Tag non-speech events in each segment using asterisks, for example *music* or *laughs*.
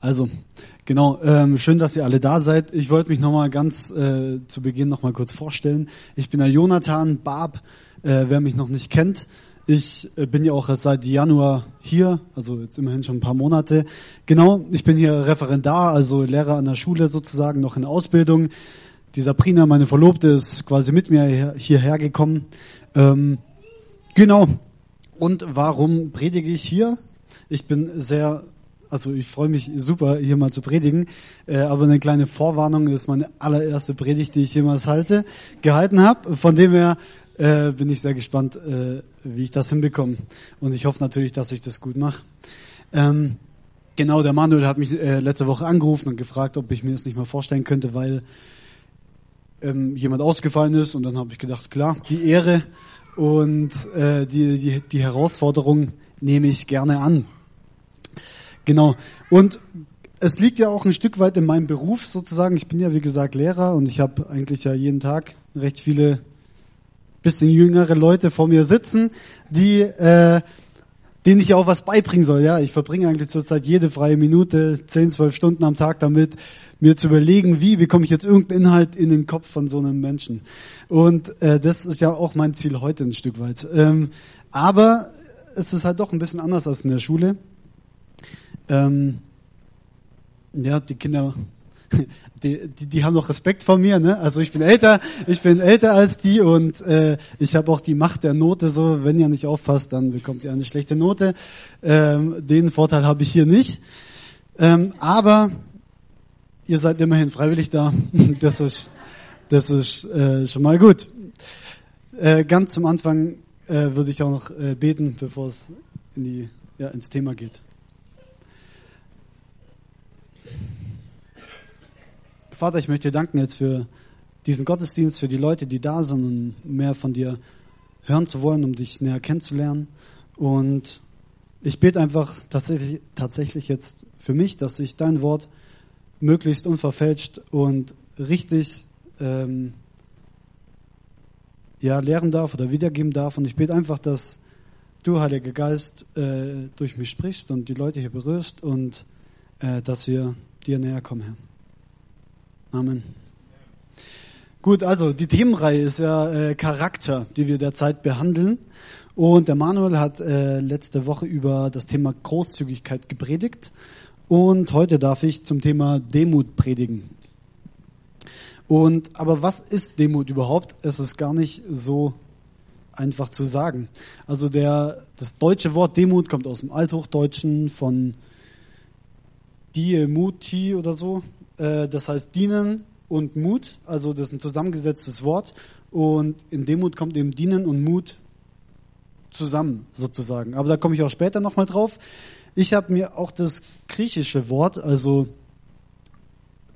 Also, genau, ähm, schön, dass ihr alle da seid. Ich wollte mich nochmal ganz äh, zu Beginn nochmal kurz vorstellen. Ich bin der Jonathan Barb, äh, wer mich noch nicht kennt. Ich äh, bin ja auch seit Januar hier, also jetzt immerhin schon ein paar Monate. Genau, ich bin hier Referendar, also Lehrer an der Schule sozusagen, noch in Ausbildung. Die Sabrina, meine Verlobte, ist quasi mit mir hierher gekommen. Ähm, genau. Und warum predige ich hier? Ich bin sehr also ich freue mich super, hier mal zu predigen. Äh, aber eine kleine Vorwarnung ist meine allererste Predigt, die ich jemals halte, gehalten habe. Von dem her äh, bin ich sehr gespannt, äh, wie ich das hinbekomme. Und ich hoffe natürlich, dass ich das gut mache. Ähm, genau, der Manuel hat mich äh, letzte Woche angerufen und gefragt, ob ich mir das nicht mal vorstellen könnte, weil ähm, jemand ausgefallen ist. Und dann habe ich gedacht, klar, die Ehre und äh, die, die, die Herausforderung nehme ich gerne an. Genau. Und es liegt ja auch ein Stück weit in meinem Beruf sozusagen. Ich bin ja wie gesagt Lehrer und ich habe eigentlich ja jeden Tag recht viele bisschen jüngere Leute vor mir sitzen, die äh, denen ich auch was beibringen soll. Ja, ich verbringe eigentlich zurzeit jede freie Minute, 10, 12 Stunden am Tag damit, mir zu überlegen, wie bekomme ich jetzt irgendeinen Inhalt in den Kopf von so einem Menschen. Und äh, das ist ja auch mein Ziel heute ein Stück weit. Ähm, aber es ist halt doch ein bisschen anders als in der Schule. Ähm, ja, die Kinder, *laughs* die, die, die haben noch Respekt vor mir, ne? Also ich bin älter, ich bin älter als die und äh, ich habe auch die Macht der Note. So, wenn ihr nicht aufpasst, dann bekommt ihr eine schlechte Note. Ähm, den Vorteil habe ich hier nicht. Ähm, aber ihr seid immerhin freiwillig da. *laughs* Das ist, das ist äh, schon mal gut. Äh, ganz zum Anfang äh, würde ich auch noch äh, beten, bevor es in die, ja, ins Thema geht. Vater, ich möchte dir danken jetzt für diesen Gottesdienst, für die Leute, die da sind und mehr von dir hören zu wollen, um dich näher kennenzulernen. Und ich bete einfach tatsächlich, tatsächlich jetzt für mich, dass ich dein Wort möglichst unverfälscht und richtig ähm, ja, lehren darf oder wiedergeben darf. Und ich bete einfach, dass du, Heiliger Geist, äh, durch mich sprichst und die Leute hier berührst und äh, dass wir dir näher kommen, Herr. Amen. Gut, also die Themenreihe ist ja äh, Charakter, die wir derzeit behandeln. Und der Manuel hat äh, letzte Woche über das Thema Großzügigkeit gepredigt. Und heute darf ich zum Thema Demut predigen. Und aber was ist Demut überhaupt? Es ist gar nicht so einfach zu sagen. Also der das deutsche Wort Demut kommt aus dem Althochdeutschen von Diemuti oder so. Äh, das heißt dienen und Mut, also das ist ein zusammengesetztes Wort. Und in Demut kommt eben dienen und Mut zusammen sozusagen. Aber da komme ich auch später nochmal drauf. Ich habe mir auch das griechische Wort, also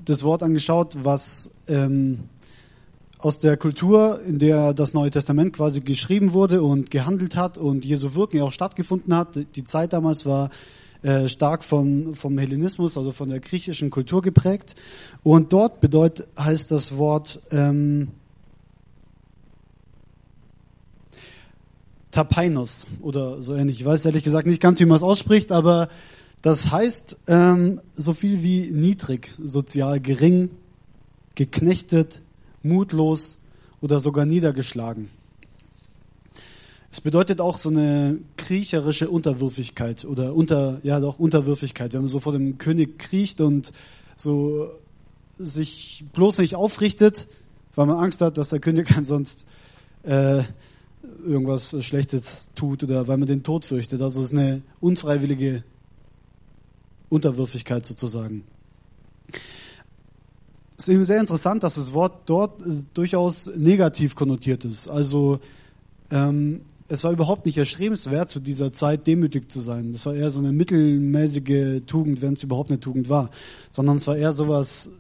das Wort angeschaut, was ähm, aus der Kultur, in der das Neue Testament quasi geschrieben wurde und gehandelt hat und Jesu Wirken ja auch stattgefunden hat. Die Zeit damals war äh, stark von, vom Hellenismus, also von der griechischen Kultur geprägt. Und dort bedeutet, heißt das Wort ähm, Tapainos oder so ähnlich. Ich weiß ehrlich gesagt nicht ganz, wie man es ausspricht, aber das heißt ähm, so viel wie niedrig, sozial gering, geknechtet, mutlos oder sogar niedergeschlagen. Es bedeutet auch so eine kriecherische Unterwürfigkeit oder unter, ja doch Unterwürfigkeit. Wenn man so vor dem König kriecht und so sich bloß nicht aufrichtet, weil man Angst hat, dass der König *laughs* ansonsten äh, irgendwas Schlechtes tut oder weil man den Tod fürchtet. Also es ist eine unfreiwillige Unterwürfigkeit sozusagen. Es ist eben sehr interessant, dass das Wort dort durchaus negativ konnotiert ist. Also ähm, es war überhaupt nicht erstrebenswert, zu dieser Zeit demütig zu sein. Das war eher so eine mittelmäßige Tugend, wenn es überhaupt eine Tugend war. Sondern es war eher sowas,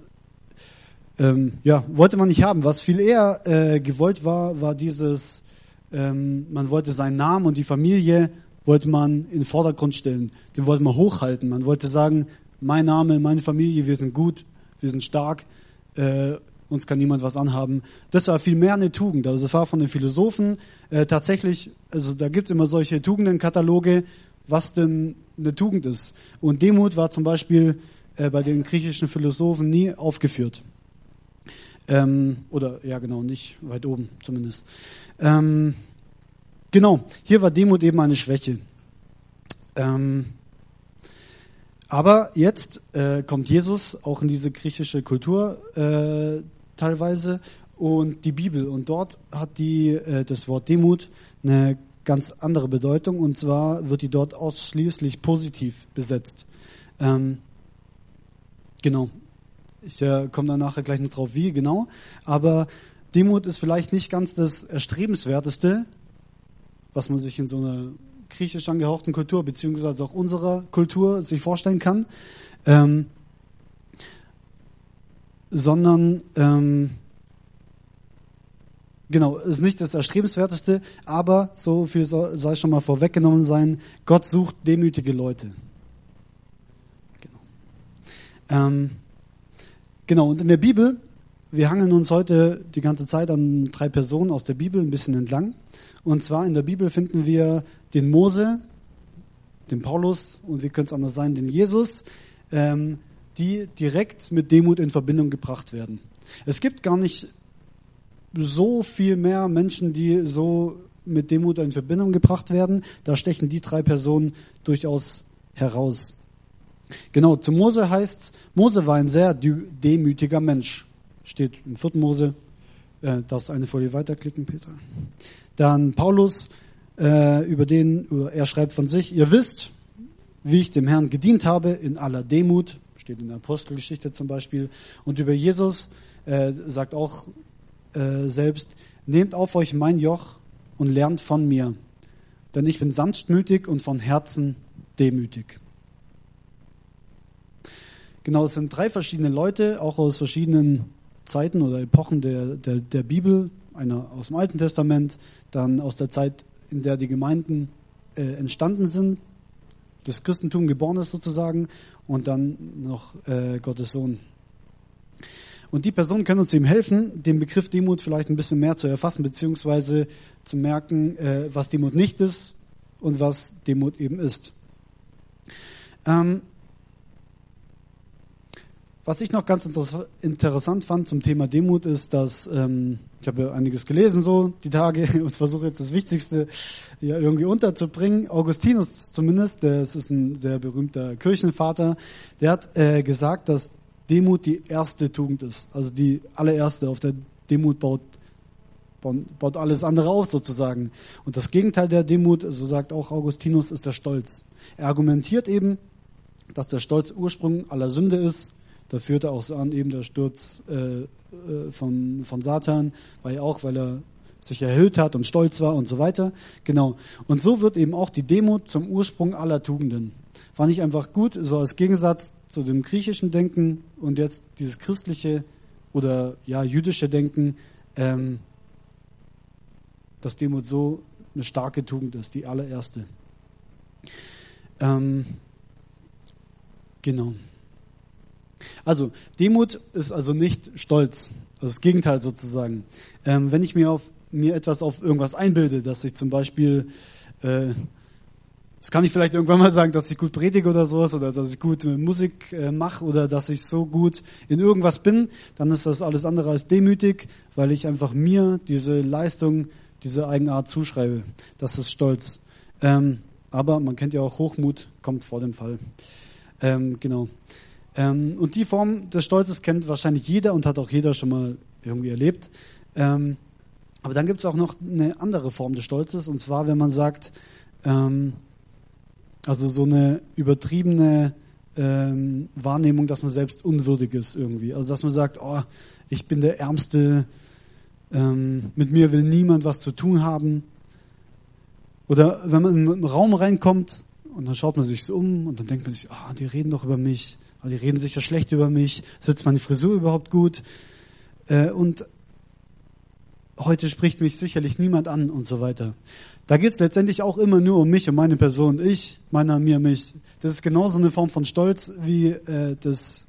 ähm, ja, wollte man nicht haben. Was viel eher äh, gewollt war, war dieses, ähm, man wollte seinen Namen und die Familie wollte man in den Vordergrund stellen. Den wollte man hochhalten. Man wollte sagen, mein Name, meine Familie, wir sind gut, wir sind stark. Äh, uns kann niemand was anhaben. Das war viel mehr eine Tugend. Also das war von den Philosophen äh, tatsächlich, also da gibt's immer solche Tugendenkataloge, was denn eine Tugend ist. Und Demut war zum Beispiel äh, bei den griechischen Philosophen nie aufgeführt. Ähm, oder ja genau, nicht weit oben zumindest. Ähm, genau, hier war Demut eben eine Schwäche. Ähm, aber jetzt äh, kommt Jesus auch in diese griechische Kultur äh, teilweise und die Bibel. Und dort hat die, äh, das Wort Demut eine ganz andere Bedeutung. Und zwar wird die dort ausschließlich positiv besetzt. Ähm, genau. Ich äh, komme da nachher gleich noch drauf, wie genau. Aber Demut ist vielleicht nicht ganz das Erstrebenswerteste, was man sich in so einer griechisch angehauchten Kultur, beziehungsweise auch unserer Kultur sich vorstellen kann, ähm, sondern ähm, genau, ist nicht das Erstrebenswerteste, aber so viel soll, sei schon mal vorweggenommen sein, Gott sucht demütige Leute. Genau. Ähm, genau, und in der Bibel, wir hangen uns heute die ganze Zeit an drei Personen aus der Bibel ein bisschen entlang. Und zwar in der Bibel finden wir den Mose, den Paulus und wie könnte es anders sein, den Jesus, ähm, die direkt mit Demut in Verbindung gebracht werden. Es gibt gar nicht so viel mehr Menschen, die so mit Demut in Verbindung gebracht werden. Da stechen die drei Personen durchaus heraus. Genau, zu Mose heißt Mose war ein sehr demütiger Mensch. Steht im 4. Mose. Äh, darfst eine Folie weiterklicken, Peter. Dann Paulus äh, über den, er schreibt von sich, ihr wisst, wie ich dem Herrn gedient habe in aller Demut, steht in der Apostelgeschichte zum Beispiel. Und über Jesus äh, sagt auch äh, selbst, nehmt auf euch mein Joch und lernt von mir, denn ich bin sanftmütig und von Herzen demütig. Genau, es sind drei verschiedene Leute, auch aus verschiedenen Zeiten oder Epochen der, der, der Bibel. Einer aus dem Alten Testament, dann aus der Zeit in der die Gemeinden äh, entstanden sind, das Christentum geboren ist sozusagen und dann noch äh, Gottes Sohn. Und die Personen können uns eben helfen, den Begriff Demut vielleicht ein bisschen mehr zu erfassen, beziehungsweise zu merken, äh, was Demut nicht ist und was Demut eben ist. Ähm, was ich noch ganz interessant fand zum Thema Demut ist, dass ähm, ich habe ja einiges gelesen so die Tage *laughs* und versuche jetzt das Wichtigste ja irgendwie unterzubringen. Augustinus zumindest, der ist ein sehr berühmter Kirchenvater, der hat äh, gesagt, dass Demut die erste Tugend ist, also die allererste. Auf der Demut baut baut alles andere auf sozusagen. Und das Gegenteil der Demut, so sagt auch Augustinus, ist der Stolz. Er argumentiert eben, dass der Stolz Ursprung aller Sünde ist da führte auch so an eben der Sturz äh, äh, von, von Satan, weil auch, weil er sich erhöht hat und stolz war und so weiter. Genau. Und so wird eben auch die Demut zum Ursprung aller Tugenden. Fand ich einfach gut, so als Gegensatz zu dem griechischen Denken und jetzt dieses christliche oder ja jüdische Denken, ähm, dass Demut so eine starke Tugend ist, die allererste. Ähm, genau. Also Demut ist also nicht Stolz. Das, ist das Gegenteil sozusagen. Ähm, wenn ich mir auf mir etwas auf irgendwas einbilde, dass ich zum Beispiel äh, das kann ich vielleicht irgendwann mal sagen, dass ich gut predige oder sowas oder dass ich gut äh, Musik äh, mache oder dass ich so gut in irgendwas bin, dann ist das alles andere als demütig, weil ich einfach mir diese Leistung, diese Eigenart zuschreibe. Das ist Stolz. Ähm, aber man kennt ja auch Hochmut, kommt vor dem Fall. Ähm, genau. Ähm, und die Form des Stolzes kennt wahrscheinlich jeder und hat auch jeder schon mal irgendwie erlebt. Ähm, aber dann gibt es auch noch eine andere Form des Stolzes, und zwar, wenn man sagt, ähm, also so eine übertriebene ähm, Wahrnehmung, dass man selbst unwürdig ist irgendwie. Also dass man sagt, oh, ich bin der Ärmste, ähm, mit mir will niemand was zu tun haben. Oder wenn man in einen Raum reinkommt und dann schaut man sich um und dann denkt man sich, oh, die reden doch über mich. Aber die reden sicher schlecht über mich. Sitzt meine Frisur überhaupt gut? Äh, und heute spricht mich sicherlich niemand an und so weiter. Da geht es letztendlich auch immer nur um mich, um meine Person. Ich, meiner, mir, mich. Das ist genauso eine Form von Stolz wie äh, das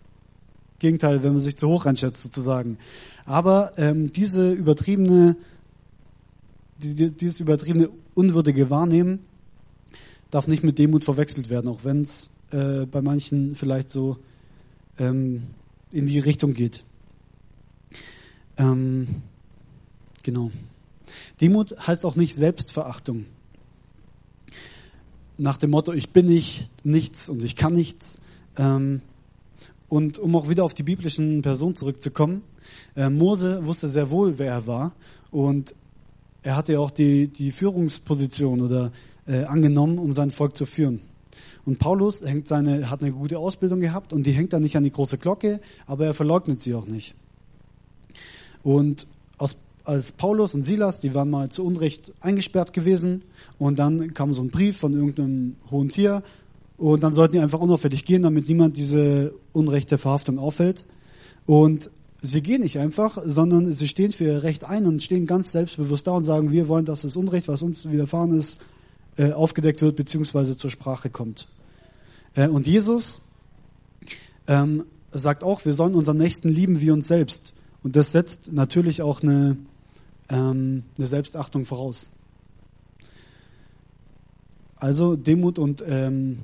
Gegenteil, wenn man sich zu hoch einschätzt sozusagen. Aber ähm, diese übertriebene, die, dieses übertriebene unwürdige Wahrnehmen darf nicht mit Demut verwechselt werden, auch wenn es äh, bei manchen vielleicht so ähm, in die Richtung geht. Ähm, genau. Demut heißt auch nicht Selbstverachtung. Nach dem Motto, ich bin nicht nichts und ich kann nichts. Ähm, und um auch wieder auf die biblischen Personen zurückzukommen, äh, Mose wusste sehr wohl, wer er war und er hatte ja auch die, die Führungsposition oder äh, angenommen, um sein Volk zu führen. Und Paulus hängt seine, hat eine gute Ausbildung gehabt und die hängt dann nicht an die große Glocke, aber er verleugnet sie auch nicht. Und aus, als Paulus und Silas, die waren mal zu Unrecht eingesperrt gewesen und dann kam so ein Brief von irgendeinem hohen Tier und dann sollten die einfach unauffällig gehen, damit niemand diese unrechte Verhaftung auffällt. Und sie gehen nicht einfach, sondern sie stehen für ihr Recht ein und stehen ganz selbstbewusst da und sagen, wir wollen, dass das Unrecht, was uns widerfahren ist, äh, aufgedeckt wird bzw. zur Sprache kommt. Äh, und Jesus ähm, sagt auch, wir sollen unseren Nächsten lieben wie uns selbst. Und das setzt natürlich auch eine, ähm, eine Selbstachtung voraus. Also Demut und ähm,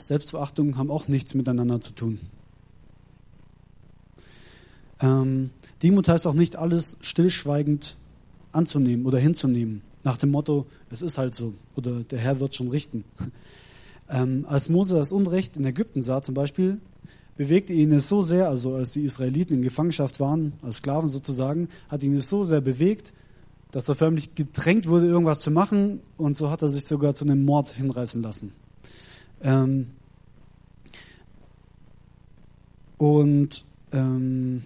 Selbstverachtung haben auch nichts miteinander zu tun. Ähm, Demut heißt auch nicht alles stillschweigend anzunehmen oder hinzunehmen. Nach dem Motto, es ist halt so oder der Herr wird schon richten. Ähm, als Mose das Unrecht in Ägypten sah zum Beispiel, bewegte ihn es so sehr, also als die Israeliten in Gefangenschaft waren, als Sklaven sozusagen, hat ihn es so sehr bewegt, dass er förmlich gedrängt wurde, irgendwas zu machen und so hat er sich sogar zu einem Mord hinreißen lassen. Ähm, und ähm,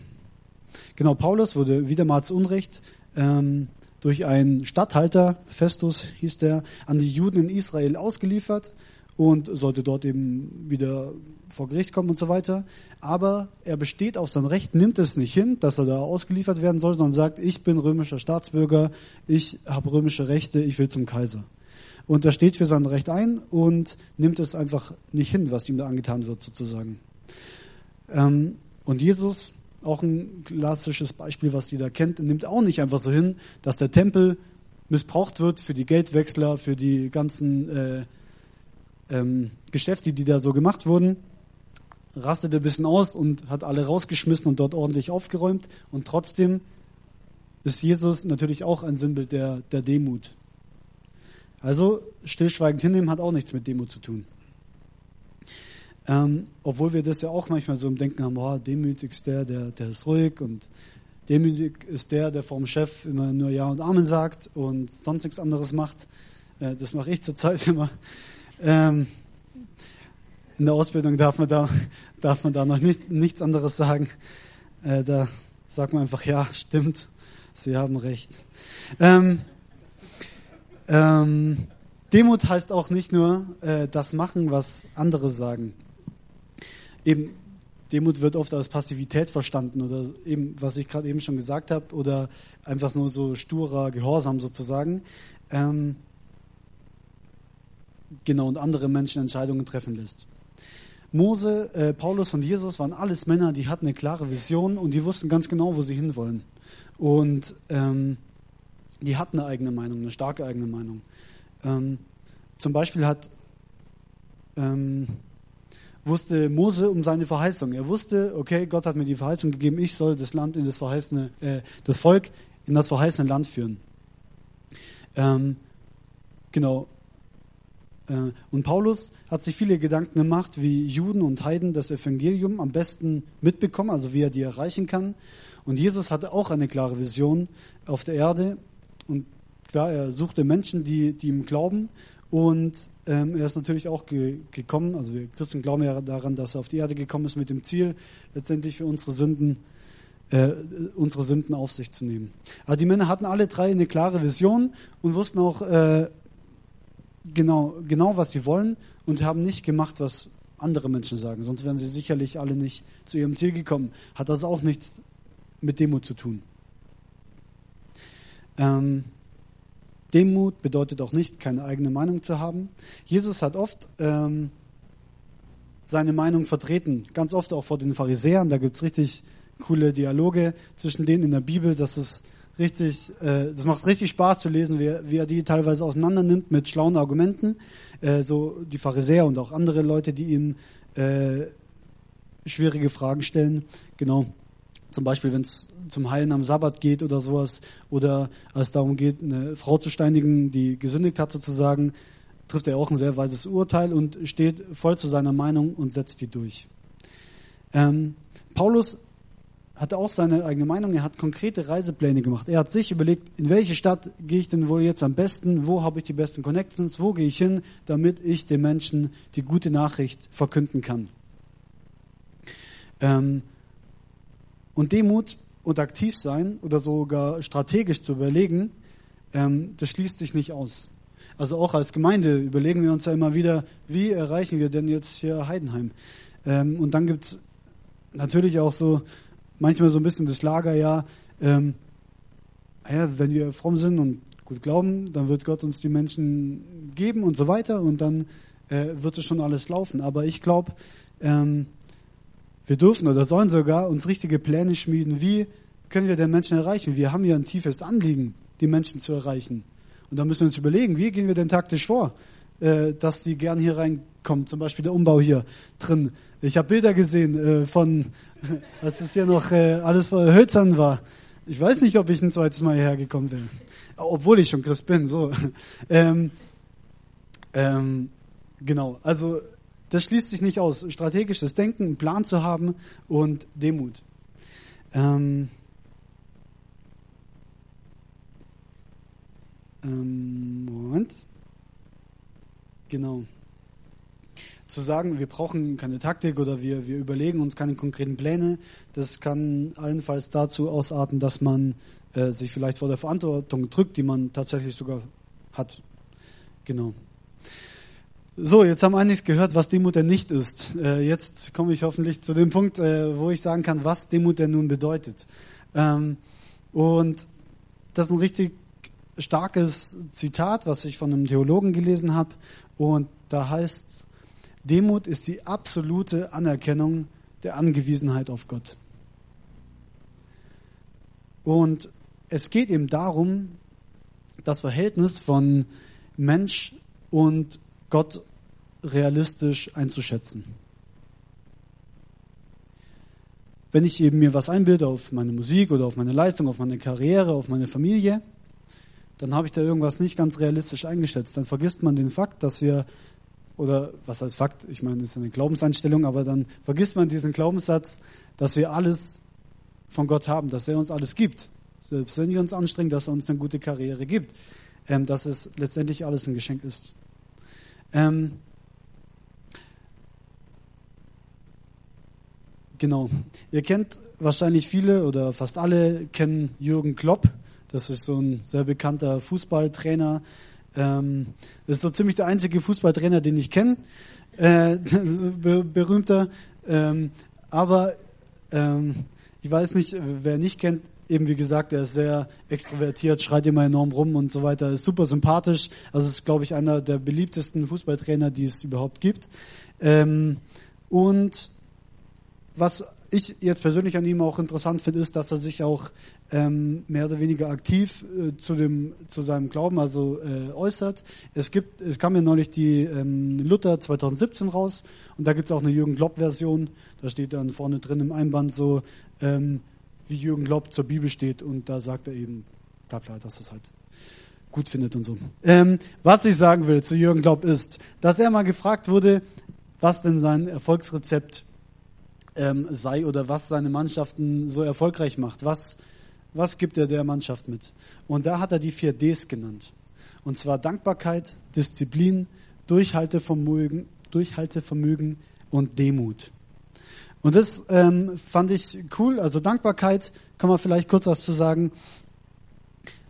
genau, Paulus wurde wiedermals Unrecht ähm, durch einen Statthalter, Festus hieß der, an die Juden in Israel ausgeliefert und sollte dort eben wieder vor Gericht kommen und so weiter. Aber er besteht auf sein Recht, nimmt es nicht hin, dass er da ausgeliefert werden soll, sondern sagt, ich bin römischer Staatsbürger, ich habe römische Rechte, ich will zum Kaiser. Und er steht für sein Recht ein und nimmt es einfach nicht hin, was ihm da angetan wird, sozusagen. Ähm, und Jesus auch ein klassisches Beispiel, was jeder kennt, nimmt auch nicht einfach so hin, dass der Tempel missbraucht wird für die Geldwechsler, für die ganzen äh, ähm, Geschäfte, die da so gemacht wurden, rastete ein bisschen aus und hat alle rausgeschmissen und dort ordentlich aufgeräumt. Und trotzdem ist Jesus natürlich auch ein Sinnbild der, der Demut. Also stillschweigend hinnehmen hat auch nichts mit Demut zu tun. Ähm, obwohl wir das ja auch manchmal so im Denken haben, oh, demütig ist der, der, der ist ruhig und demütig ist der, der vom Chef immer nur Ja und Amen sagt und sonst nichts anderes macht. Äh, das mache ich zurzeit *laughs* immer. Ähm, in der Ausbildung darf man da, *laughs* darf man da noch nicht, nichts anderes sagen. Äh, da sagt man einfach, ja, stimmt, Sie haben recht. Ähm, ähm, Demut heißt auch nicht nur äh, das machen, was andere sagen eben Demut wird oft als Passivität verstanden oder eben, was ich gerade eben schon gesagt habe, oder einfach nur so sturer Gehorsam sozusagen. Ähm, genau, und andere Menschen Entscheidungen treffen lässt. Mose, äh, Paulus und Jesus waren alles Männer, die hatten eine klare Vision und die wussten ganz genau, wo sie hinwollen. Und ähm, die hatten eine eigene Meinung, eine starke eigene Meinung. Ähm, zum Beispiel hat ähm, wusste Mose um seine Verheißung. Er wusste, okay, Gott hat mir die Verheißung gegeben, ich soll das Land in das verheißene, äh, das Volk in das verheißene Land führen. Ähm, genau. Äh, und Paulus hat sich viele Gedanken gemacht, wie Juden und Heiden das Evangelium am besten mitbekommen, also wie er die erreichen kann. Und Jesus hatte auch eine klare Vision auf der Erde. Und klar, er suchte Menschen, die, die ihm glauben und ähm, er ist natürlich auch ge gekommen, also wir Christen glauben ja daran, dass er auf die Erde gekommen ist mit dem Ziel, letztendlich für unsere Sünden, äh, unsere Sünden auf sich zu nehmen. Aber die Männer hatten alle drei eine klare Vision und wussten auch äh, genau, genau, was sie wollen und haben nicht gemacht, was andere Menschen sagen. Sonst wären sie sicherlich alle nicht zu ihrem Ziel gekommen. Hat das auch nichts mit Demut zu tun. Ähm, Demut bedeutet auch nicht, keine eigene Meinung zu haben. Jesus hat oft ähm, seine Meinung vertreten. Ganz oft auch vor den Pharisäern. Da gibt's richtig coole Dialoge zwischen denen in der Bibel. Das ist richtig, äh, das macht richtig Spaß zu lesen, wie, wie er die teilweise auseinander nimmt mit schlauen Argumenten. Äh, so die Pharisäer und auch andere Leute, die ihm äh, schwierige Fragen stellen. Genau. Zum Beispiel, wenn es zum Heilen am Sabbat geht oder sowas, oder als es darum geht, eine Frau zu steinigen, die gesündigt hat sozusagen, trifft er auch ein sehr weises Urteil und steht voll zu seiner Meinung und setzt die durch. Ähm, Paulus hatte auch seine eigene Meinung, er hat konkrete Reisepläne gemacht. Er hat sich überlegt, in welche Stadt gehe ich denn wohl jetzt am besten, wo habe ich die besten Connections, wo gehe ich hin, damit ich den Menschen die gute Nachricht verkünden kann. Ähm, und Demut und aktiv sein oder sogar strategisch zu überlegen, ähm, das schließt sich nicht aus. Also auch als Gemeinde überlegen wir uns ja immer wieder, wie erreichen wir denn jetzt hier Heidenheim? Ähm, und dann gibt es natürlich auch so manchmal so ein bisschen das Lager, ja, ähm, ja, wenn wir fromm sind und gut glauben, dann wird Gott uns die Menschen geben und so weiter und dann äh, wird es schon alles laufen. Aber ich glaube, ähm, wir dürfen oder sollen sogar uns richtige Pläne schmieden. Wie können wir den Menschen erreichen? Wir haben ja ein tiefes Anliegen, die Menschen zu erreichen. Und da müssen wir uns überlegen, wie gehen wir denn taktisch vor, äh, dass die gern hier reinkommen. Zum Beispiel der Umbau hier drin. Ich habe Bilder gesehen äh, von, *laughs* als es hier noch äh, alles voll hölzern war. Ich weiß nicht, ob ich ein zweites Mal hierher gekommen wäre. Obwohl ich schon Christ bin. So. *laughs* Ähm, ähm, genau. Also das schließt sich nicht aus. Strategisches Denken, einen Plan zu haben und Demut. Ähm, ähm, Moment. Genau. Zu sagen, wir brauchen keine Taktik oder wir, wir überlegen uns keine konkreten Pläne, das kann allenfalls dazu ausarten, dass man äh, sich vielleicht vor der Verantwortung drückt, die man tatsächlich sogar hat. Genau. So, jetzt haben einiges gehört, was Demut denn nicht ist. Äh, jetzt komme ich hoffentlich zu dem Punkt, äh, wo ich sagen kann, was Demut denn nun bedeutet. Ähm, und das ist ein richtig starkes Zitat, was ich von einem Theologen gelesen habe. Und da heißt, Demut ist die absolute Anerkennung der Angewiesenheit auf Gott. Und es geht eben darum, das Verhältnis von Mensch und Gott realistisch einzuschätzen. Wenn ich eben mir was einbilde auf meine Musik oder auf meine Leistung, auf meine Karriere, auf meine Familie, dann habe ich da irgendwas nicht ganz realistisch eingeschätzt. Dann vergisst man den Fakt, dass wir, oder was heißt Fakt, ich meine, das ist eine Glaubenseinstellung, aber dann vergisst man diesen Glaubenssatz, dass wir alles von Gott haben, dass er uns alles gibt. Selbst wenn wir uns anstrengen, dass er uns eine gute Karriere gibt, ähm, dass es letztendlich alles ein Geschenk ist. Ähm, Genau. Ihr kennt wahrscheinlich viele oder fast alle kennen Jürgen Klopp. Das ist so ein sehr bekannter Fußballtrainer. Ähm, ist so ziemlich der einzige Fußballtrainer, den ich kenne. Äh, berühmter. Ähm, aber ähm, ich weiß nicht, wer nicht kennt, eben wie gesagt, er ist sehr extrovertiert, schreit immer enorm rum und so weiter, ist super sympathisch. Also ist, glaube ich, einer der beliebtesten Fußballtrainer, die es überhaupt gibt. Ähm, und was ich jetzt persönlich an ihm auch interessant finde, ist, dass er sich auch ähm, mehr oder weniger aktiv äh, zu dem zu seinem Glauben also äh, äußert. Es gibt, es kam ja neulich die ähm, Luther 2017 raus und da gibt es auch eine Jürgen Klopp Version. Da steht dann vorne drin im Einband so, ähm, wie Jürgen Klopp zur Bibel steht und da sagt er eben, bla bla, dass es halt gut findet und so. Ähm, was ich sagen will zu Jürgen Klopp ist, dass er mal gefragt wurde, was denn sein Erfolgsrezept ähm, sei oder was seine Mannschaften so erfolgreich macht. Was, was gibt er der Mannschaft mit? Und da hat er die vier Ds genannt. Und zwar Dankbarkeit, Disziplin, Durchhaltevermögen, Durchhaltevermögen und Demut. Und das ähm, fand ich cool. Also Dankbarkeit kann man vielleicht kurz was zu sagen.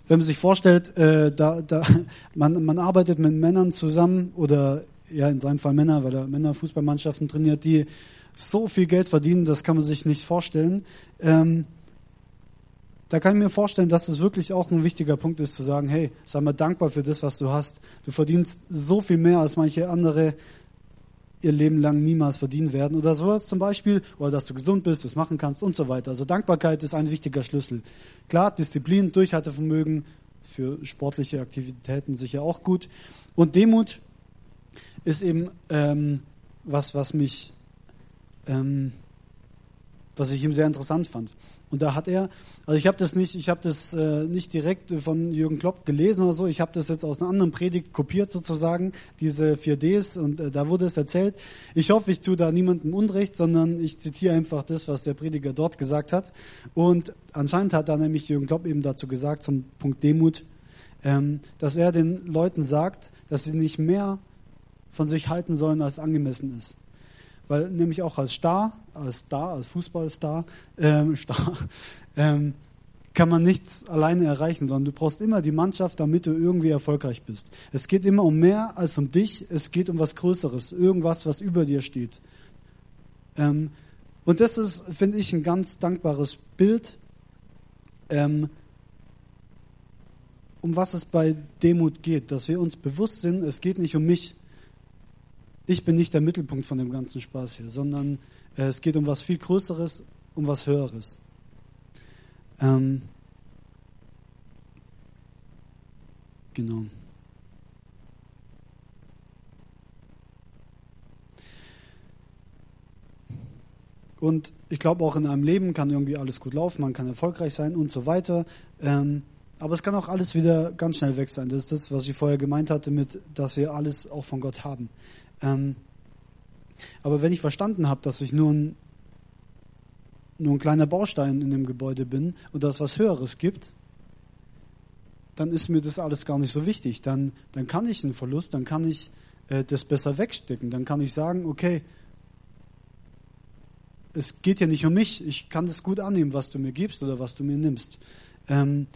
Wenn man sich vorstellt, äh, da, da, *laughs* man, man arbeitet mit Männern zusammen oder ja in seinem Fall Männer, weil er Männerfußballmannschaften trainiert, die so viel Geld verdienen, das kann man sich nicht vorstellen. Ähm, da kann ich mir vorstellen, dass es wirklich auch ein wichtiger Punkt ist, zu sagen, hey, sei mal dankbar für das, was du hast. Du verdienst so viel mehr als manche andere ihr Leben lang niemals verdienen werden oder sowas zum Beispiel, oder dass du gesund bist, das machen kannst und so weiter. Also Dankbarkeit ist ein wichtiger Schlüssel. Klar, Disziplin, Durchhaltevermögen für sportliche Aktivitäten sicher auch gut. Und Demut ist eben ähm, was, was mich, ähm, was ich ihm sehr interessant fand. Und da hat er, also ich habe das nicht, ich habe das äh, nicht direkt von Jürgen Klopp gelesen oder so, ich habe das jetzt aus einer anderen Predigt kopiert sozusagen, diese 4Ds und äh, da wurde es erzählt. Ich hoffe, ich tue da niemandem Unrecht, sondern ich zitiere einfach das, was der Prediger dort gesagt hat. Und anscheinend hat da nämlich Jürgen Klopp eben dazu gesagt, zum Punkt Demut, ähm, dass er den Leuten sagt, dass sie nicht mehr von sich halten sollen, als angemessen ist weil nämlich auch als Star, als Star, als Fußballstar, ähm, *laughs* Star, ähm, kann man nichts alleine erreichen, sondern du brauchst immer die Mannschaft, damit du irgendwie erfolgreich bist. Es geht immer um mehr als um dich, es geht um was Größeres, irgendwas, was über dir steht. Ähm, und das ist, finde ich, ein ganz dankbares Bild, ähm, um was es bei Demut geht, dass wir uns bewusst sind, es geht nicht um mich, ich bin nicht der Mittelpunkt von dem ganzen Spaß hier, sondern äh, es geht um was viel Größeres, um was Höheres. Ähm, genau. Und ich glaube, auch in einem Leben kann irgendwie alles gut laufen, man kann erfolgreich sein und so weiter. Ähm, aber es kann auch alles wieder ganz schnell weg sein. Das ist das, was ich vorher gemeint hatte, mit, dass wir alles auch von Gott haben. Ähm, aber wenn ich verstanden habe, dass ich nur ein, nur ein kleiner Baustein in dem Gebäude bin und dass es was Höheres gibt, dann ist mir das alles gar nicht so wichtig. Dann, dann kann ich einen Verlust, dann kann ich äh, das besser wegstecken. Dann kann ich sagen, okay, es geht ja nicht um mich. Ich kann das gut annehmen, was du mir gibst oder was du mir nimmst. Ähm,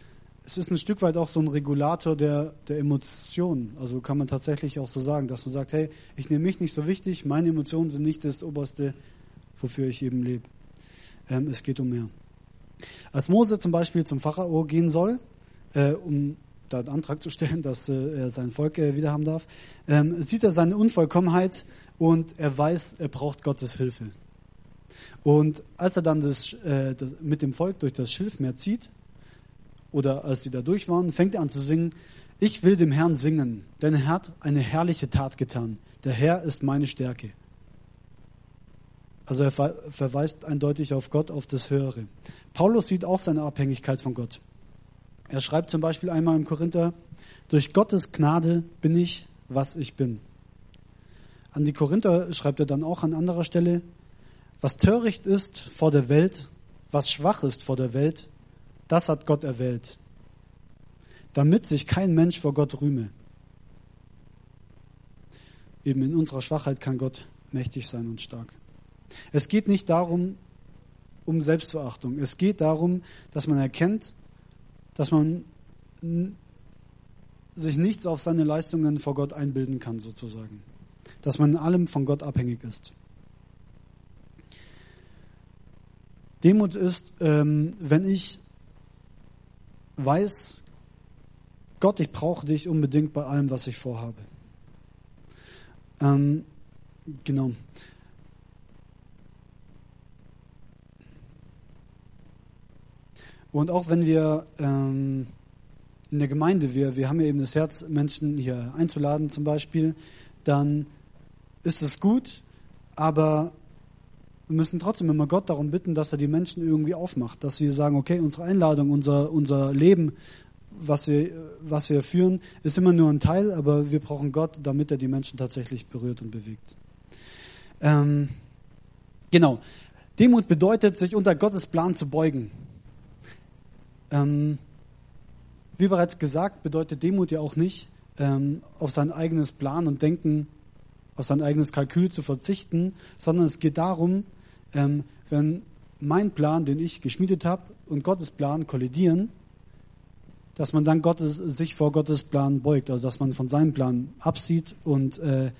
es ist ein Stück weit auch so ein Regulator der, der Emotionen. Also kann man tatsächlich auch so sagen, dass man sagt, hey, ich nehme mich nicht so wichtig, meine Emotionen sind nicht das Oberste, wofür ich eben lebe. Ähm, es geht um mehr. Als Mose zum Beispiel zum Pharao gehen soll, äh, um da einen Antrag zu stellen, dass äh, er sein Volk äh, wieder haben darf, ähm, sieht er seine Unvollkommenheit und er weiß, er braucht Gottes Hilfe. Und als er dann das, äh, das, mit dem Volk durch das Schilfmeer zieht, oder als die da durch waren, fängt er an zu singen, ich will dem Herrn singen, denn er hat eine herrliche Tat getan. Der Herr ist meine Stärke. Also er verweist eindeutig auf Gott, auf das Höhere. Paulus sieht auch seine Abhängigkeit von Gott. Er schreibt zum Beispiel einmal im Korinther, durch Gottes Gnade bin ich, was ich bin. An die Korinther schreibt er dann auch an anderer Stelle, was töricht ist vor der Welt, was schwach ist vor der Welt, das hat Gott erwählt, damit sich kein Mensch vor Gott rühme. Eben in unserer Schwachheit kann Gott mächtig sein und stark. Es geht nicht darum, um Selbstverachtung. Es geht darum, dass man erkennt, dass man sich nichts auf seine Leistungen vor Gott einbilden kann, sozusagen. Dass man in allem von Gott abhängig ist. Demut ist, ähm, wenn ich weiß, Gott, ich brauche dich unbedingt bei allem, was ich vorhabe. Ähm, genau. Und auch wenn wir ähm, in der Gemeinde, wir, wir haben ja eben das Herz, Menschen hier einzuladen zum Beispiel, dann ist es gut, aber wir müssen trotzdem immer Gott darum bitten, dass er die Menschen irgendwie aufmacht, dass wir sagen, okay, unsere Einladung, unser, unser Leben, was wir, was wir führen, ist immer nur ein Teil, aber wir brauchen Gott, damit er die Menschen tatsächlich berührt und bewegt. Ähm, genau. Demut bedeutet, sich unter Gottes Plan zu beugen. Ähm, wie bereits gesagt, bedeutet Demut ja auch nicht, ähm, auf sein eigenes Plan und Denken, auf sein eigenes Kalkül zu verzichten, sondern es geht darum, ähm, wenn mein Plan, den ich geschmiedet habe, und Gottes Plan kollidieren, dass man dann Gottes, sich vor Gottes Plan beugt, also dass man von seinem Plan absieht und äh,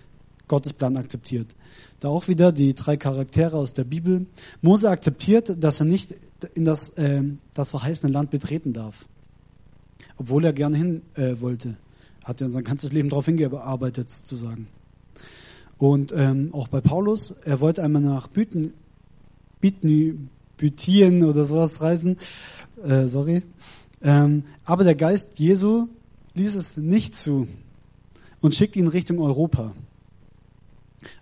Gottes Plan akzeptiert. Da auch wieder die drei Charaktere aus der Bibel. Mose akzeptiert, dass er nicht in das, äh, das verheißene Land betreten darf, obwohl er gerne hin äh, wollte. Hat ja sein ganzes Leben darauf hingearbeitet, sozusagen. Und ähm, auch bei Paulus, er wollte einmal nach Büten, Bitny, oder sowas reisen, äh, sorry. Ähm, aber der Geist Jesu ließ es nicht zu und schickt ihn Richtung Europa.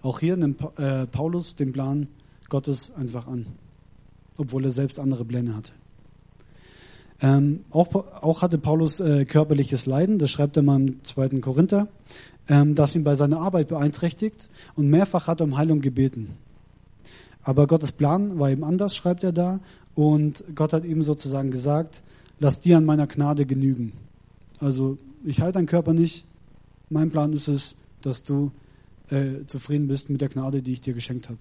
Auch hier nimmt äh, Paulus den Plan Gottes einfach an, obwohl er selbst andere Pläne hatte. Ähm, auch, auch, hatte Paulus äh, körperliches Leiden, das schreibt er mal im 2. Korinther, ähm, das ihn bei seiner Arbeit beeinträchtigt und mehrfach hat er um Heilung gebeten. Aber Gottes Plan war eben anders, schreibt er da, und Gott hat ihm sozusagen gesagt, lass dir an meiner Gnade genügen. Also ich halte deinen Körper nicht, mein Plan ist es, dass du äh, zufrieden bist mit der Gnade, die ich dir geschenkt habe.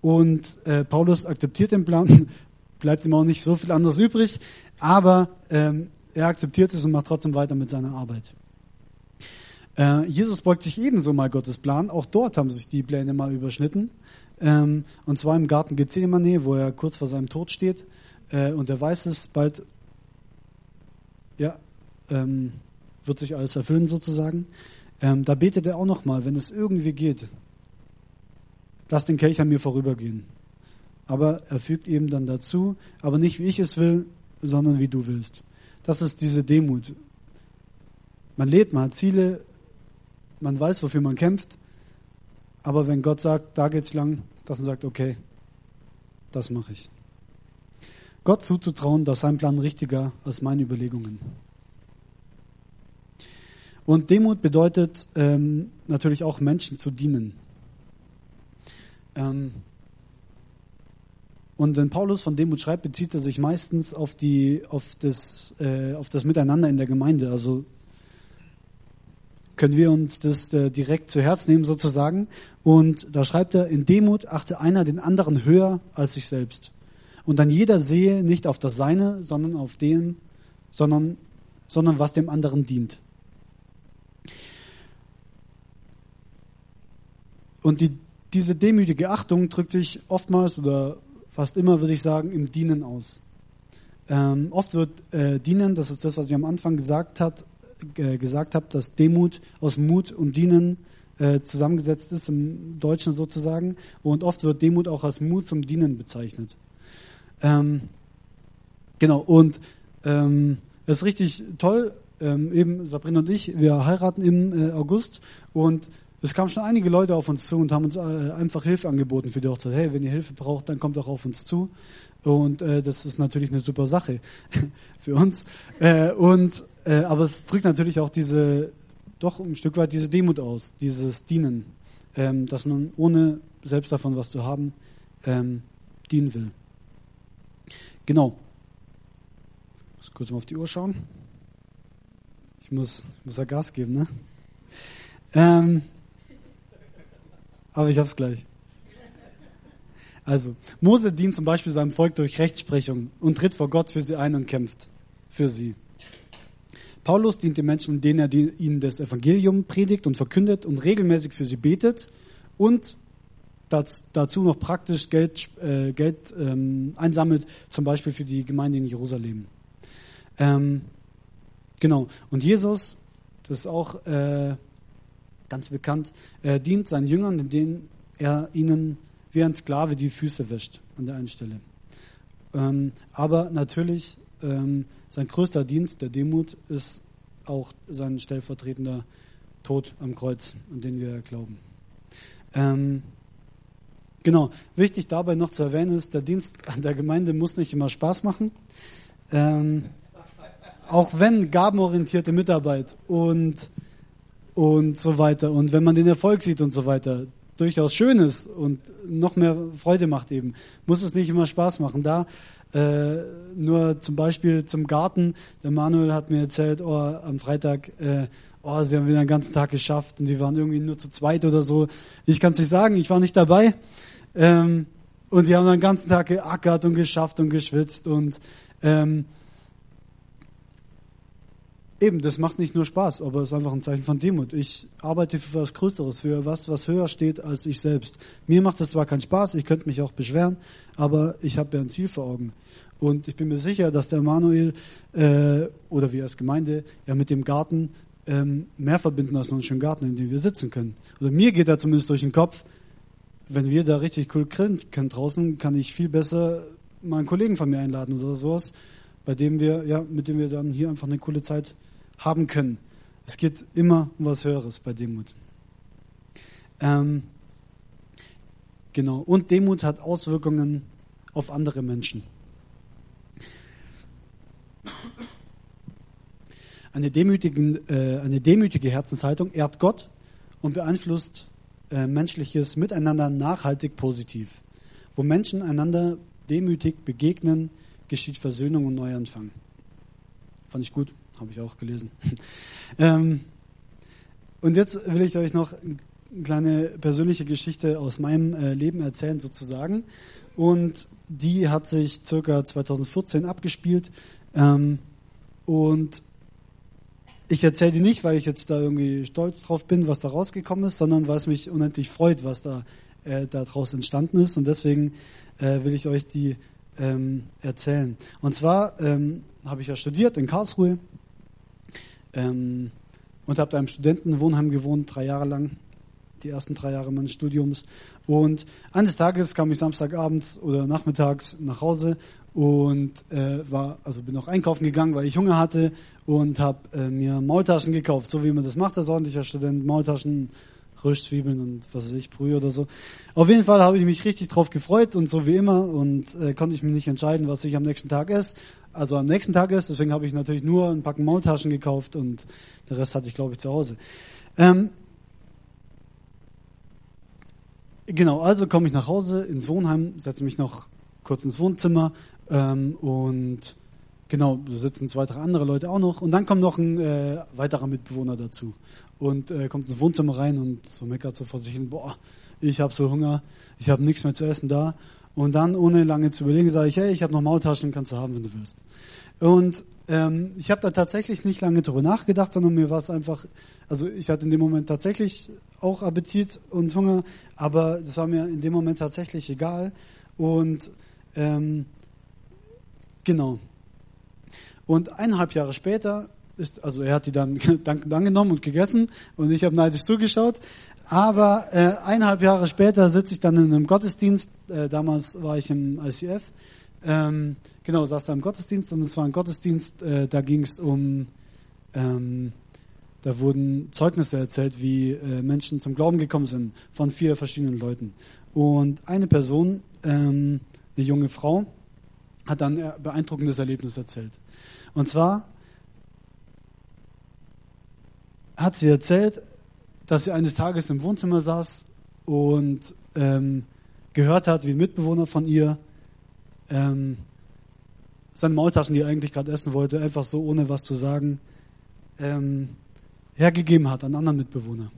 Und äh, Paulus akzeptiert den Plan, *laughs* bleibt ihm auch nicht so viel anderes übrig, aber ähm, er akzeptiert es und macht trotzdem weiter mit seiner Arbeit. Äh, Jesus beugt sich ebenso mal Gottes Plan. Auch dort haben sich die Pläne mal überschnitten. Ähm, und zwar im Garten Gethsemane, wo er kurz vor seinem Tod steht. Äh, und er weiß es, bald ja, ähm, wird sich alles erfüllen sozusagen. Ähm, da betet er auch nochmal, wenn es irgendwie geht, lass den Kelch an mir vorübergehen. Aber er fügt eben dann dazu, aber nicht wie ich es will, sondern wie du willst. Das ist diese Demut. Man lebt, man hat Ziele, man weiß, wofür man kämpft, aber wenn Gott sagt, da geht's lang, dass man sagt, okay, das mache ich. Gott zuzutrauen, dass sein Plan richtiger als meine Überlegungen. Und Demut bedeutet ähm, natürlich auch Menschen zu dienen. Ähm, und wenn Paulus von Demut schreibt, bezieht er sich meistens auf, die, auf, das, äh, auf das Miteinander in der Gemeinde. Also können wir uns das äh, direkt zu Herz nehmen sozusagen. Und da schreibt er, in Demut achte einer den anderen höher als sich selbst. Und dann jeder sehe nicht auf das Seine, sondern auf dem, sondern, sondern was dem anderen dient. Und die, diese demütige Achtung drückt sich oftmals oder fast immer, würde ich sagen, im Dienen aus. Ähm, oft wird äh, Dienen, das ist das, was ich am Anfang gesagt hat, gesagt habe, dass Demut aus Mut und Dienen äh, zusammengesetzt ist, im Deutschen sozusagen. Und oft wird Demut auch als Mut zum Dienen bezeichnet. Ähm, genau, und ähm, es ist richtig toll, ähm, eben Sabrina und ich, wir heiraten im äh, August und es kamen schon einige Leute auf uns zu und haben uns äh, einfach Hilfe angeboten für die Hochzeit. Hey, wenn ihr Hilfe braucht, dann kommt auch auf uns zu. Und äh, das ist natürlich eine super Sache *laughs* für uns. Äh, und äh, aber es drückt natürlich auch diese, doch ein Stück weit diese Demut aus, dieses Dienen, ähm, dass man ohne selbst davon was zu haben, ähm, dienen will. Genau. Ich muss kurz mal auf die Uhr schauen. Ich muss, ich muss ja Gas geben, ne? Ähm, aber ich hab's gleich. Also, Mose dient zum Beispiel seinem Volk durch Rechtsprechung und tritt vor Gott für sie ein und kämpft für sie. Paulus dient den Menschen, denen er ihnen das Evangelium predigt und verkündet und regelmäßig für sie betet und dazu noch praktisch Geld, äh, Geld ähm, einsammelt, zum Beispiel für die Gemeinde in Jerusalem. Ähm, genau. Und Jesus, das ist auch äh, ganz bekannt, äh, dient seinen Jüngern, indem er ihnen wie ein Sklave die Füße wäscht an der einen Stelle. Ähm, aber natürlich ähm, sein größter Dienst der Demut ist auch sein stellvertretender Tod am Kreuz, an den wir glauben. Ähm, genau, wichtig dabei noch zu erwähnen ist, der Dienst an der Gemeinde muss nicht immer Spaß machen. Ähm, auch wenn gabenorientierte Mitarbeit und, und so weiter und wenn man den Erfolg sieht und so weiter, durchaus schön ist und noch mehr Freude macht eben, muss es nicht immer Spaß machen. Da äh, nur zum Beispiel zum Garten. Der Manuel hat mir erzählt, oh, am Freitag, äh, oh, sie haben wieder den ganzen Tag geschafft und sie waren irgendwie nur zu zweit oder so. Ich kann es nicht sagen, ich war nicht dabei. Ähm, und die haben den ganzen Tag geackert und geschafft und geschwitzt und ähm, Eben, das macht nicht nur Spaß, aber es ist einfach ein Zeichen von Demut. Ich arbeite für was Größeres, für was, was höher steht als ich selbst. Mir macht es zwar keinen Spaß, ich könnte mich auch beschweren, aber ich habe ja ein Ziel vor Augen. Und ich bin mir sicher, dass der Manuel äh, oder wir als Gemeinde ja mit dem Garten ähm, mehr verbinden als nur einen schönen Garten, in dem wir sitzen können. Oder mir geht da zumindest durch den Kopf, wenn wir da richtig cool grillen können draußen, kann ich viel besser mal einen Kollegen von mir einladen oder sowas, bei dem wir, ja, mit dem wir dann hier einfach eine coole Zeit haben können. Es geht immer um was Höheres bei Demut. Ähm, genau. Und Demut hat Auswirkungen auf andere Menschen. Eine, äh, eine demütige Herzenshaltung ehrt Gott und beeinflusst äh, menschliches Miteinander nachhaltig positiv. Wo Menschen einander demütig begegnen, geschieht Versöhnung und Neuanfang. Fand ich gut, habe ich auch gelesen. *laughs* ähm, und jetzt will ich euch noch eine kleine persönliche Geschichte aus meinem äh, Leben erzählen, sozusagen. Und die hat sich circa 2014 abgespielt. Ähm, und ich erzähle die nicht, weil ich jetzt da irgendwie stolz drauf bin, was da rausgekommen ist, sondern weil es mich unendlich freut, was da äh, daraus entstanden ist. Und deswegen äh, will ich euch die ähm, erzählen. Und zwar ähm, habe ich ja studiert in Karlsruhe ähm, und habe da im Studentenwohnheim gewohnt, drei Jahre lang, die ersten drei Jahre meines Studiums. Und eines Tages kam ich Samstagabends oder nachmittags nach Hause und äh, war also bin auch einkaufen gegangen, weil ich Hunger hatte und habe äh, mir Maultaschen gekauft, so wie man das macht als ordentlicher Student, Maultaschen, Röstzwiebeln und was weiß ich, Brühe oder so. Auf jeden Fall habe ich mich richtig drauf gefreut und so wie immer und äh, konnte ich mir nicht entscheiden, was ich am nächsten Tag esse. Also am nächsten Tag esse, deswegen habe ich natürlich nur ein Packen Maultaschen gekauft und der Rest hatte ich glaube ich zu Hause. Ähm, genau, also komme ich nach Hause ins Wohnheim, setze mich noch kurz ins Wohnzimmer ähm, und genau, da sitzen zwei, drei andere Leute auch noch. Und dann kommt noch ein äh, weiterer Mitbewohner dazu und äh, kommt ins Wohnzimmer rein und so meckert so vor sich hin, boah, ich habe so Hunger, ich habe nichts mehr zu essen da. Und dann, ohne lange zu überlegen, sage ich, hey, ich habe noch Maultaschen, kannst du haben, wenn du willst. Und ähm, ich habe da tatsächlich nicht lange drüber nachgedacht, sondern mir war es einfach, also ich hatte in dem Moment tatsächlich auch Appetit und Hunger, aber das war mir in dem Moment tatsächlich egal. Und ähm, Genau. Und eineinhalb Jahre später ist, also er hat die dann *laughs* dankend angenommen und gegessen und ich habe neidisch zugeschaut. Aber äh, eineinhalb Jahre später sitze ich dann in einem Gottesdienst. Äh, damals war ich im ICF. Ähm, genau, saß da im Gottesdienst und es war ein Gottesdienst, äh, da ging es um, ähm, da wurden Zeugnisse erzählt, wie äh, Menschen zum Glauben gekommen sind von vier verschiedenen Leuten. Und eine Person, ähm, eine junge Frau, hat dann ein beeindruckendes Erlebnis erzählt. Und zwar hat sie erzählt, dass sie eines Tages im Wohnzimmer saß und ähm, gehört hat, wie ein Mitbewohner von ihr ähm, seine Maultaschen, die er eigentlich gerade essen wollte, einfach so ohne was zu sagen, ähm, hergegeben hat an einen anderen Mitbewohner.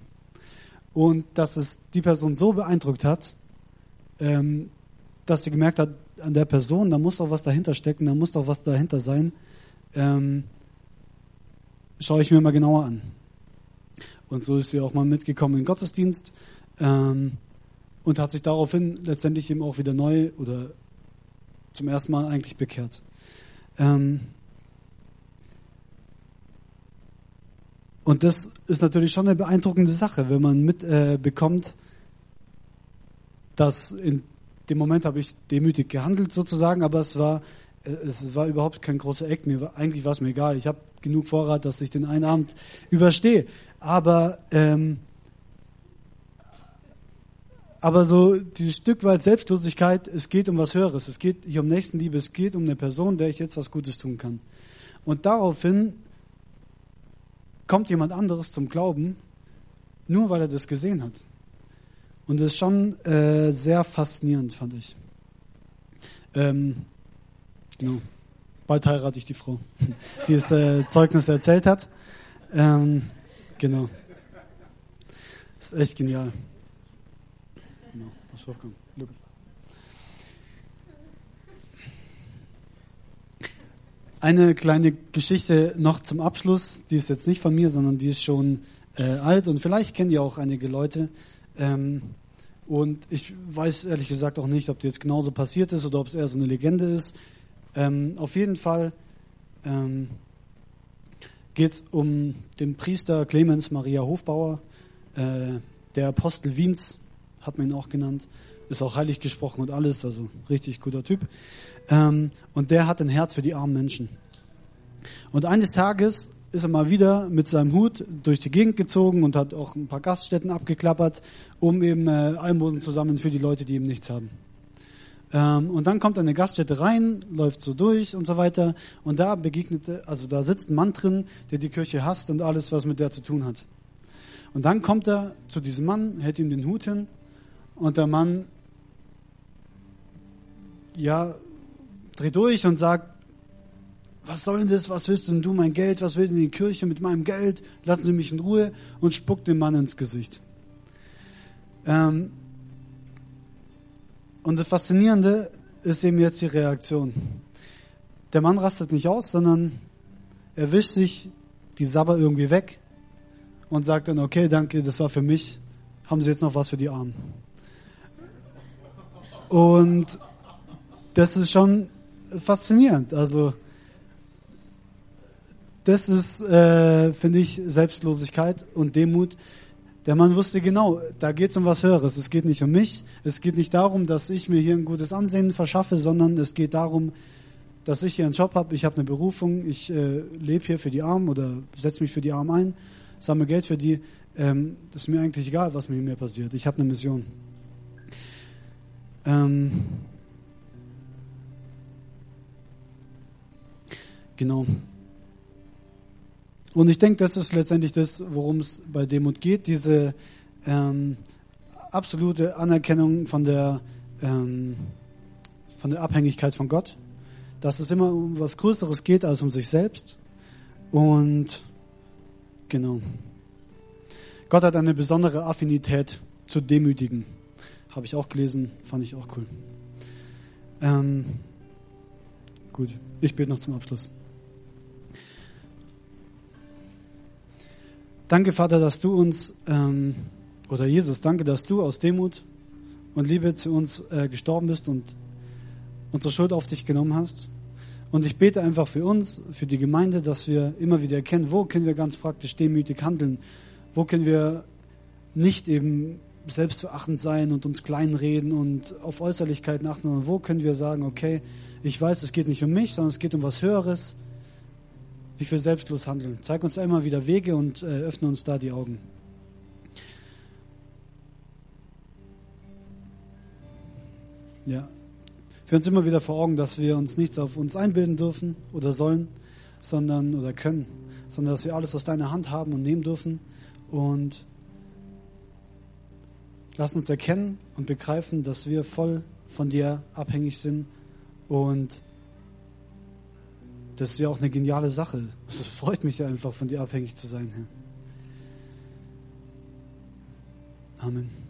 Und dass es die Person so beeindruckt hat, ähm, dass sie gemerkt hat, an der Person, da muss doch was dahinter stecken, da muss doch was dahinter sein. Ähm, schaue ich mir mal genauer an. Und so ist sie auch mal mitgekommen in den Gottesdienst ähm, und hat sich daraufhin letztendlich eben auch wieder neu oder zum ersten Mal eigentlich bekehrt. Ähm, und das ist natürlich schon eine beeindruckende Sache, wenn man mitbekommt, äh, dass in dem Moment habe ich demütig gehandelt sozusagen, aber es war, es war überhaupt kein großer Eck. Mir war, eigentlich war es mir egal. Ich habe genug Vorrat, dass ich den einen Abend überstehe. Aber, ähm, aber so dieses Stück weit Selbstlosigkeit, es geht um was Höheres. Es geht hier um Nächstenliebe. Es geht um eine Person, der ich jetzt was Gutes tun kann. Und daraufhin kommt jemand anderes zum Glauben, nur weil er das gesehen hat. Und das ist schon äh, sehr faszinierend, fand ich. Ähm, genau. Bald heirate ich die Frau, die das äh, Zeugnis erzählt hat. Ähm, genau. Ist echt genial. Genau, das hochkommen. Eine kleine Geschichte noch zum Abschluss, die ist jetzt nicht von mir, sondern die ist schon äh, alt und vielleicht kennen die auch einige Leute. Ähm, und ich weiß ehrlich gesagt auch nicht, ob die jetzt genauso passiert ist oder ob es eher so eine Legende ist. Ähm, auf jeden Fall ähm, geht es um den Priester Clemens Maria Hofbauer, äh, der Apostel Wiens, hat man ihn auch genannt, ist auch heilig gesprochen und alles, also richtig guter Typ. Ähm, und der hat ein Herz für die armen Menschen. Und eines Tages ist er mal wieder mit seinem Hut durch die Gegend gezogen und hat auch ein paar Gaststätten abgeklappert, um eben äh, Almosen zu sammeln für die Leute, die eben nichts haben. Ähm, und dann kommt in eine Gaststätte rein, läuft so durch und so weiter. Und da begegnete, also da sitzt ein Mann drin, der die Kirche hasst und alles, was mit der zu tun hat. Und dann kommt er zu diesem Mann, hält ihm den Hut hin und der Mann, ja, dreht durch und sagt, was soll denn das, was willst denn du, mein Geld, was will denn die Kirche mit meinem Geld, lassen Sie mich in Ruhe und spuckt dem Mann ins Gesicht. Ähm und das Faszinierende ist eben jetzt die Reaktion. Der Mann rastet nicht aus, sondern er wischt sich die Sabber irgendwie weg und sagt dann, okay, danke, das war für mich, haben Sie jetzt noch was für die Armen. Und das ist schon faszinierend. Also das ist, äh, finde ich, Selbstlosigkeit und Demut. Der Mann wusste genau, da geht es um was Höheres. Es geht nicht um mich. Es geht nicht darum, dass ich mir hier ein gutes Ansehen verschaffe, sondern es geht darum, dass ich hier einen Job habe, ich habe eine Berufung, ich äh, lebe hier für die Armen oder setze mich für die Armen ein, sammle Geld für die. Ähm, das ist mir eigentlich egal, was mit mir passiert. Ich habe eine Mission. Ähm, genau. Und ich denke, das ist letztendlich das, worum es bei Demut geht, diese ähm, absolute Anerkennung von der, ähm, von der Abhängigkeit von Gott, dass es immer um was Größeres geht als um sich selbst. Und genau. Gott hat eine besondere Affinität zu Demütigen. Habe ich auch gelesen, fand ich auch cool. Ähm, gut, ich bete noch zum Abschluss. Danke, Vater, dass du uns, ähm, oder Jesus, danke, dass du aus Demut und Liebe zu uns äh, gestorben bist und unsere Schuld auf dich genommen hast. Und ich bete einfach für uns, für die Gemeinde, dass wir immer wieder erkennen, wo können wir ganz praktisch demütig handeln, wo können wir nicht eben selbstverachtend sein und uns kleinreden und auf Äußerlichkeiten achten, sondern wo können wir sagen, okay, ich weiß, es geht nicht um mich, sondern es geht um was Höheres ich will selbstlos handeln. Zeig uns einmal wieder Wege und äh, öffne uns da die Augen. Ja. Für uns immer wieder vor Augen, dass wir uns nichts auf uns einbilden dürfen oder sollen, sondern oder können, sondern dass wir alles aus deiner Hand haben und nehmen dürfen. Und lass uns erkennen und begreifen, dass wir voll von dir abhängig sind und das ist ja auch eine geniale Sache. Es freut mich einfach, von dir abhängig zu sein, Herr. Amen.